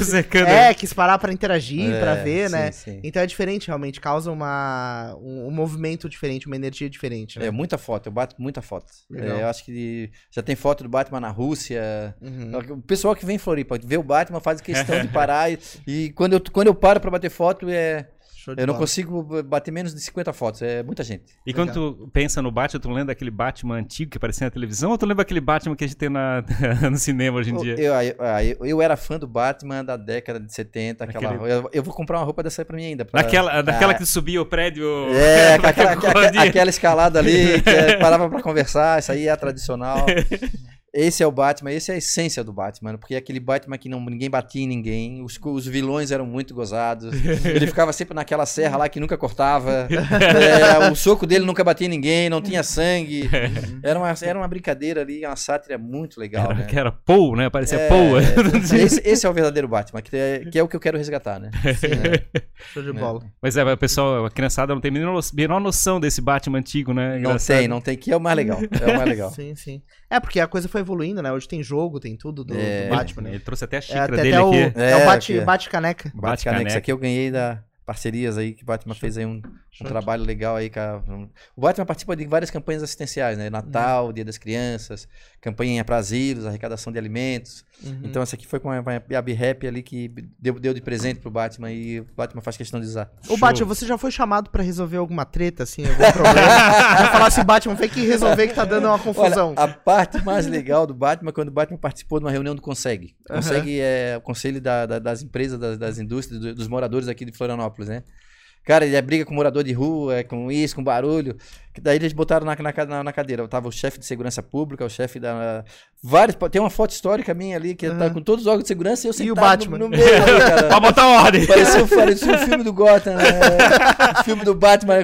É, quis parar pra interagir, pra É, ver, sim, né? sim. Então é diferente, realmente. Causa uma, um, um movimento diferente, uma energia diferente. Né? É muita foto, eu bato muita foto. É, eu acho que já tem foto do Batman na Rússia. Uhum. O pessoal que vem em Floripa vê o Batman faz questão de parar. e, e quando, eu, quando eu paro pra bater foto, é, eu não bola. consigo bater menos de 50 fotos. É muita gente. E quando tu pensa no Batman, tu lembra daquele Batman antigo que aparecia na televisão ou tu lembra aquele Batman que a gente tem na, no cinema hoje em dia? Eu, eu, eu, eu era fã do Batman da década de 70. Aquela, Aquele- eu, eu vou comprar uma roupa dessa aí pra mim ainda. pra- Daquela, daquela Ah, que subia o prédio. É, aquela, Aquele aquela, aquela escalada ali, que é, parava pra conversar, isso aí é a tradicional. Esse é o Batman, esse é a essência do Batman, porque é aquele Batman que não, ninguém batia em ninguém, os, os vilões eram muito gozados, ele ficava sempre naquela serra lá que nunca cortava, é, o soco dele nunca batia em ninguém, não tinha sangue, era uma, era uma brincadeira ali, uma sátira muito legal, Era, né? que era Paul, né? Parecia É, Paul. esse, esse é o verdadeiro Batman, que é, que é o que eu quero resgatar, né? É. Show de bola. Mas é, o pessoal, a criançada não tem a menor no- menor noção desse Batman antigo, né? Não Engraçado. tem, não tem, que é o mais legal, é o mais legal. Sim, sim. É, porque a coisa foi evoluindo, né? Hoje tem jogo, tem tudo do, É. do Batman, né? Ele trouxe até a É, xícara até, dele até o, aqui. é o É, bate, aqui. bate caneca. Bate Caneca, isso aqui eu ganhei da parcerias aí que o Batman fez aí um, um Show. trabalho legal aí. cara. O Batman participa de várias campanhas assistenciais, né? Natal, Uhum. Dia das Crianças, campanha para asilos, arrecadação de alimentos. Uhum. Então essa aqui foi com a, a B-Rap ali que deu, deu de presente pro Batman e o Batman faz questão de usar. Ô, Batman, você já foi chamado pra resolver alguma treta, assim, algum problema? Vai falar assim, Batman, vem que resolver que tá dando uma confusão. Olha, a parte mais legal do Batman é quando o Batman participou de uma reunião do Consegue. Consegue é o conselho da- da- das empresas, das, das indústrias, do- dos moradores aqui de Florianópolis, né? Cara, ele é briga com morador de rua, é com isso, com barulho. Que daí eles botaram na, na, na- na cadeira. Tava o chefe de segurança pública, o chefe da. Vários. Tem uma foto histórica minha ali, que tá Aham. com todos os órgãos de segurança e eu E sentado o Batman? No, no meio ali, cara. Pra botar ordem. Parecia, parecia um filme do Gotham, né? O filme do Batman.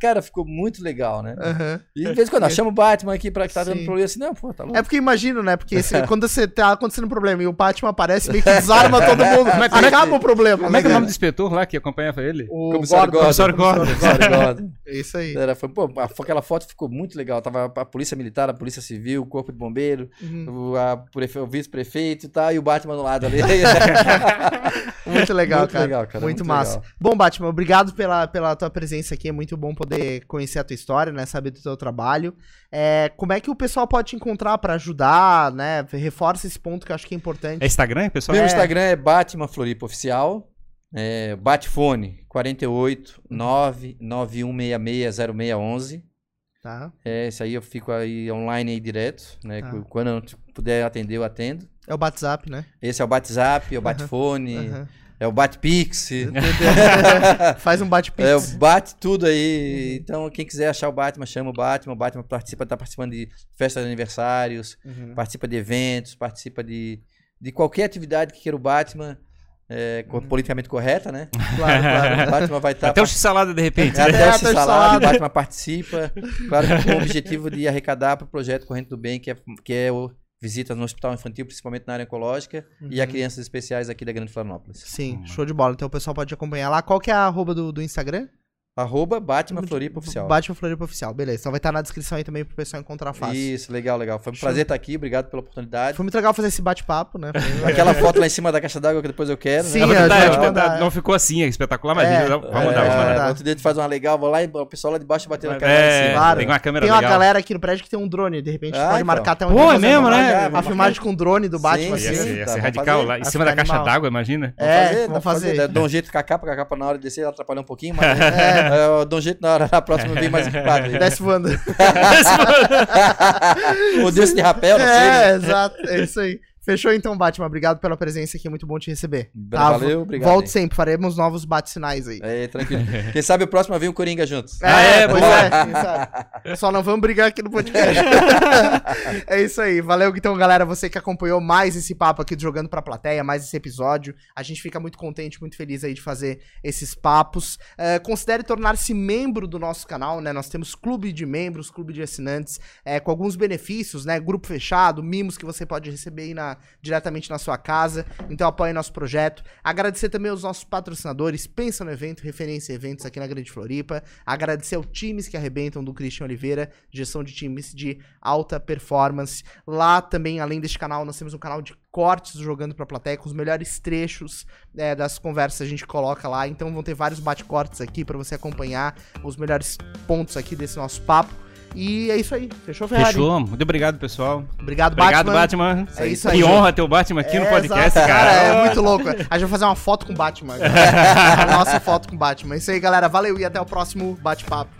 Cara, ficou muito legal, né? Aham. E de vez em quando, ó, chama o Batman aqui pra que tá dando problema assim, não, pô, tá louco. É porque eu imagino, né? Porque se- quando você tá acontecendo um problema e o Batman aparece, meio que desarma todo mundo. Como é que acaba o problema? Como é que é o nome do inspetor lá que acompanhava ele? O- Comissário Gordon. Gordon. Comissário Gordon. Gordon. É isso aí. Era, foi, pô, a- aquela foto ficou muito legal. Tava a polícia militar, a polícia civil, o corpo de bombeiro, Uhum. o, a o vice-prefeito e tal, e o Batman do lado ali. Muito legal, Muito cara. legal, cara, Muito, muito massa. legal. Bom, Batman, obrigado pela, pela tua presença aqui. É muito bom poder conhecer a tua história, né? Saber do teu trabalho. É, como é que o pessoal pode te encontrar pra ajudar, né? Reforça esse ponto que eu acho que é importante. É Instagram, pessoal? Meu É. Instagram é Batman Floripa Oficial. É, Batfone 48 991660611. Tá? É, esse aí eu fico aí online aí direto, né? Tá. Quando eu puder atender, eu atendo. É o WhatsApp, né? Esse é o WhatsApp, é o Batfone, Aham. é o Batpix. Faz um bate-pix. É, o bate tudo aí. Então, quem quiser achar o Batman, chama o Batman. O Batman participa, tá participando de festas de aniversários, Uhum. participa de eventos, participa de, de qualquer atividade que queira o Batman, é, co- politicamente correta, né? Claro, claro. O Batman vai estar. Até o x-salada de repente. né? Até É, o até o salado. o Batman participa. Claro que com o objetivo de arrecadar para o projeto Corrente do Bem, que é, que é o visita no hospital infantil, principalmente na área oncológica, e a Uhum. crianças especiais aqui da Grande Florianópolis. Sim, show de bola. Então o pessoal pode acompanhar lá. Qual que é a arroba do, do Instagram? Arroba Batman Floripa Oficial. Batman Floripa Oficial. Beleza. Então vai estar na descrição aí também pro pessoal encontrar fácil. Isso, legal, legal. Foi um Show. prazer estar aqui, obrigado pela oportunidade. Foi muito legal fazer esse bate-papo, né? Aquela foto lá em cima da caixa d'água que depois eu quero, Sim, né? verdade, gente vai não- mandar. não ficou assim, é espetacular, mas É, vamos É, mandar, vamos mandar. mandar. Outro dia gente faz uma legal, vou lá e o pessoal lá de baixo bateu na câmera É, em cima. Claro. tem uma câmera Tem uma legal. galera aqui no prédio que tem um drone, de repente Ah, pode então. marcar até um Pô, é mesmo, uma- né? A filmagem com drone do Batman, Sim, Ia assim. ser, ia ser radical lá, em cima da caixa d'água, imagina. É, vamos pra fazer. Dá- um jeito com a capa, com a capa na hora de descer, ela atrapalha um pouquinho, mas é, eu dou um jeito na hora, na próxima venho mais equipado. aí. Desce voando. Ou desce de rapel, não sei. É, né? exato. É isso aí. Fechou então, Batman. Obrigado pela presença aqui. É muito bom te receber. Valeu, obrigado Volte aí. sempre. Faremos novos bate-sinais aí. É, tranquilo. Quem sabe o próximo vem o Coringa juntos. Ah, é? pois Boa. é. quem sabe. Só não vamos brigar aqui no podcast. é isso aí. Valeu, então, galera. Você que acompanhou mais esse papo aqui do Jogando Pra Plateia, mais esse episódio. A gente fica muito contente, muito feliz aí de fazer esses papos. É, considere tornar-se membro do nosso canal, né? Nós temos clube de membros, clube de assinantes, é, com alguns benefícios, né? Grupo fechado, mimos que você pode receber aí na, diretamente na sua casa. Então apoie nosso projeto. Agradecer também aos nossos patrocinadores. Pensa no evento, referência eventos aqui na Grande Floripa. Agradecer ao times que arrebentam do Christian Oliveira, gestão de times de alta performance. Lá também, além deste canal, nós temos um canal de cortes do jogando pra plateia com os melhores trechos é, das conversas a gente coloca lá. Então vão ter vários bate-cortes aqui pra você acompanhar os melhores pontos aqui desse nosso papo. E é isso aí. Fechou, Ferrari? Fechou. Muito obrigado, pessoal. Obrigado, Obrigado, Batman. Batman. É isso que aí. honra ter o Batman aqui no É, podcast, exato. cara. É muito louco. A gente vai fazer uma foto com o Batman. a nossa foto com o Batman. É isso aí, galera. Valeu e até o próximo bate-papo.